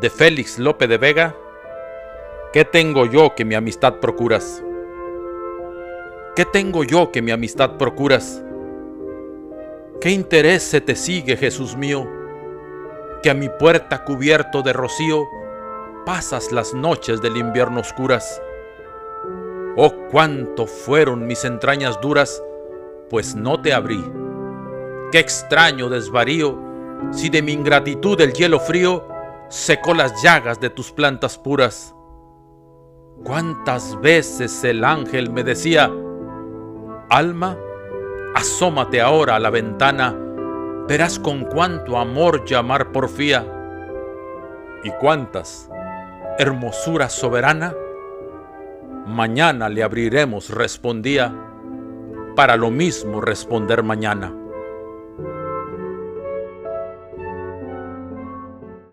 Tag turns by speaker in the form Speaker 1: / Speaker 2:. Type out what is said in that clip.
Speaker 1: de Félix Lope de Vega, ¿qué tengo yo que mi amistad procuras? ¿Qué tengo yo que mi amistad procuras? ¿Qué interés se te sigue, Jesús mío, que a mi puerta cubierto de rocío pasas las noches del invierno oscuras? Oh, cuánto fueron mis entrañas duras, pues no te abrí. Qué extraño desvarío, si de mi ingratitud el hielo frío secó las llagas de tus plantas puras. Cuántas veces el ángel me decía, Alma, asómate ahora a la ventana, verás con cuánto amor llamar porfía. Y cuántas, hermosura soberana, mañana le abriremos, respondía, para lo mismo responder mañana.